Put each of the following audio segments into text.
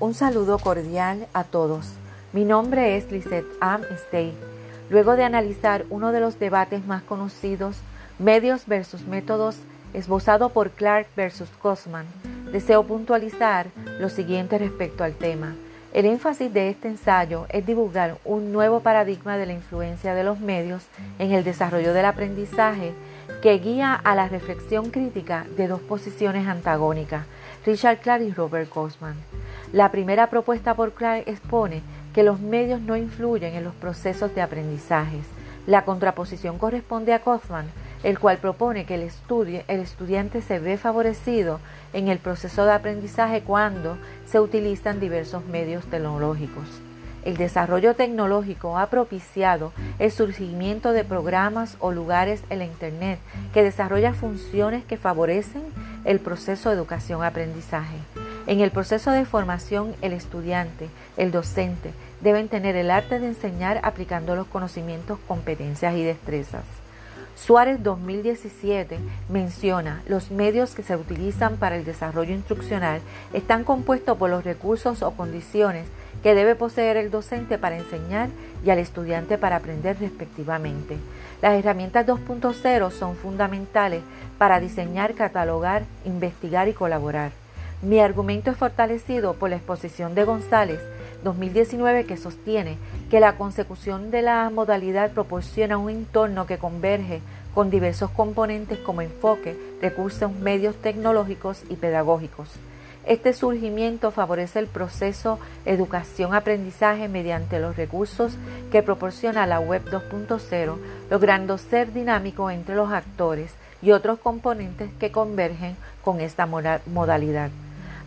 Un saludo cordial a todos. Mi nombre es Lisette Am Stay. Luego de analizar uno de los debates más conocidos, medios versus métodos, esbozado por Clark versus Cosman, deseo puntualizar lo siguiente respecto al tema. El énfasis de este ensayo es divulgar un nuevo paradigma de la influencia de los medios en el desarrollo del aprendizaje que guía a la reflexión crítica de dos posiciones antagónicas, Richard Clark y Robert Cosman. La primera propuesta por Clark expone que los medios no influyen en los procesos de aprendizajes. La contraposición corresponde a Cosman, el cual propone que el, el estudiante se ve favorecido en el proceso de aprendizaje cuando se utilizan diversos medios tecnológicos. El desarrollo tecnológico ha propiciado el surgimiento de programas o lugares en la Internet que desarrollan funciones que favorecen el proceso de educación-aprendizaje. En el proceso de formación, el estudiante, el docente, deben tener el arte de enseñar aplicando los conocimientos, competencias y destrezas. Suárez 2017 menciona los medios que se utilizan para el desarrollo instruccional están compuestos por los recursos o condiciones que debe poseer el docente para enseñar y al estudiante para aprender respectivamente. Las herramientas 2.0 son fundamentales para diseñar, catalogar, investigar y colaborar. Mi argumento es fortalecido por la exposición de González 2019 que sostiene que la consecución de la modalidad proporciona un entorno que converge con diversos componentes como enfoque, recursos, medios tecnológicos y pedagógicos. Este surgimiento favorece el proceso educación-aprendizaje mediante los recursos que proporciona la Web 2.0, logrando ser dinámico entre los actores y otros componentes que convergen con esta modalidad.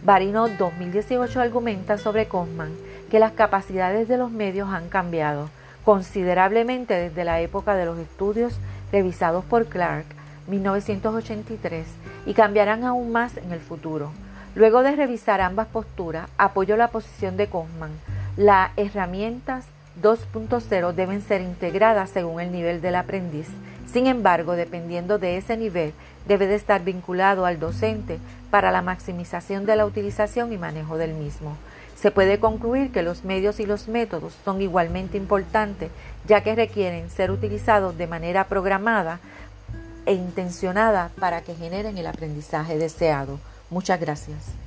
Barino 2018 argumenta sobre Cosman que las capacidades de los medios han cambiado considerablemente desde la época de los estudios revisados por Clark 1983 y cambiarán aún más en el futuro. Luego de revisar ambas posturas, apoyo la posición de Cosman. Las herramientas 2.0 deben ser integradas según el nivel del aprendiz. Sin embargo, dependiendo de ese nivel, debe de estar vinculado al docente para la maximización de la utilización y manejo del mismo. Se puede concluir que los medios y los métodos son igualmente importantes, ya que requieren ser utilizados de manera programada e intencionada para que generen el aprendizaje deseado. Muchas gracias.